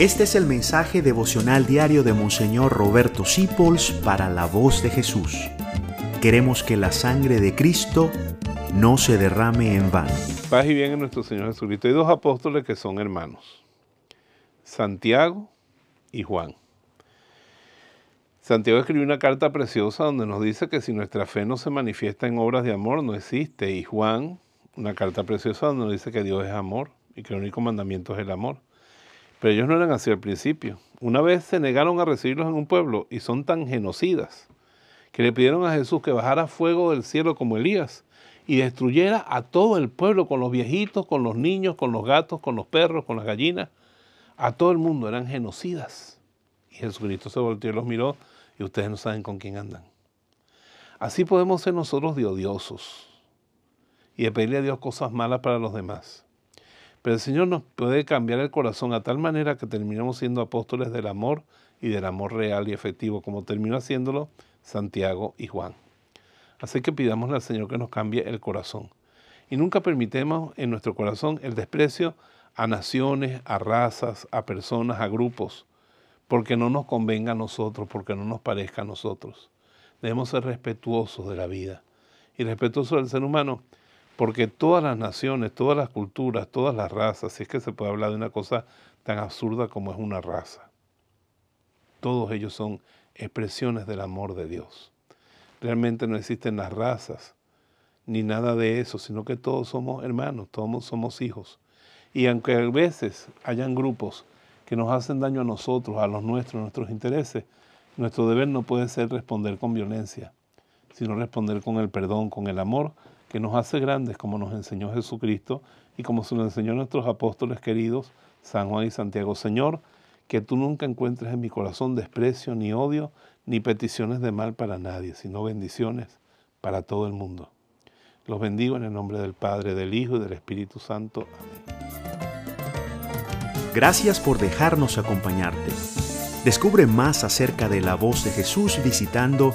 Este es el mensaje devocional diario de Monseñor Roberto Sipols para la voz de Jesús. Queremos que la sangre de Cristo no se derrame en vano. Paz y bien en nuestro Señor Jesucristo. Hay dos apóstoles que son hermanos, Santiago y Juan. Santiago escribió una carta preciosa donde nos dice que si nuestra fe no se manifiesta en obras de amor, no existe. Y Juan, una carta preciosa donde nos dice que Dios es amor y que el único mandamiento es el amor. Pero ellos no eran así al principio. Una vez se negaron a recibirlos en un pueblo y son tan genocidas que le pidieron a Jesús que bajara fuego del cielo como Elías y destruyera a todo el pueblo con los viejitos, con los niños, con los gatos, con los perros, con las gallinas. A todo el mundo eran genocidas. Y Jesucristo se volteó y los miró y ustedes no saben con quién andan. Así podemos ser nosotros de odiosos y de pedirle a Dios cosas malas para los demás. Pero el Señor nos puede cambiar el corazón a tal manera que terminemos siendo apóstoles del amor y del amor real y efectivo, como terminó haciéndolo Santiago y Juan. Así que pidámosle al Señor que nos cambie el corazón. Y nunca permitemos en nuestro corazón el desprecio a naciones, a razas, a personas, a grupos, porque no nos convenga a nosotros, porque no nos parezca a nosotros. Debemos ser respetuosos de la vida y respetuosos del ser humano porque todas las naciones, todas las culturas, todas las razas, si es que se puede hablar de una cosa tan absurda como es una raza, todos ellos son expresiones del amor de Dios. Realmente no existen las razas, ni nada de eso, sino que todos somos hermanos, todos somos hijos. Y aunque a veces hayan grupos que nos hacen daño a nosotros, a los nuestros, a nuestros intereses, nuestro deber no puede ser responder con violencia, sino responder con el perdón, con el amor que nos hace grandes como nos enseñó Jesucristo y como se nos enseñó nuestros apóstoles queridos, San Juan y Santiago. Señor, que tú nunca encuentres en mi corazón desprecio, ni odio, ni peticiones de mal para nadie, sino bendiciones para todo el mundo. Los bendigo en el nombre del Padre, del Hijo y del Espíritu Santo. Amén. Gracias por dejarnos acompañarte. Descubre más acerca de la voz de Jesús visitando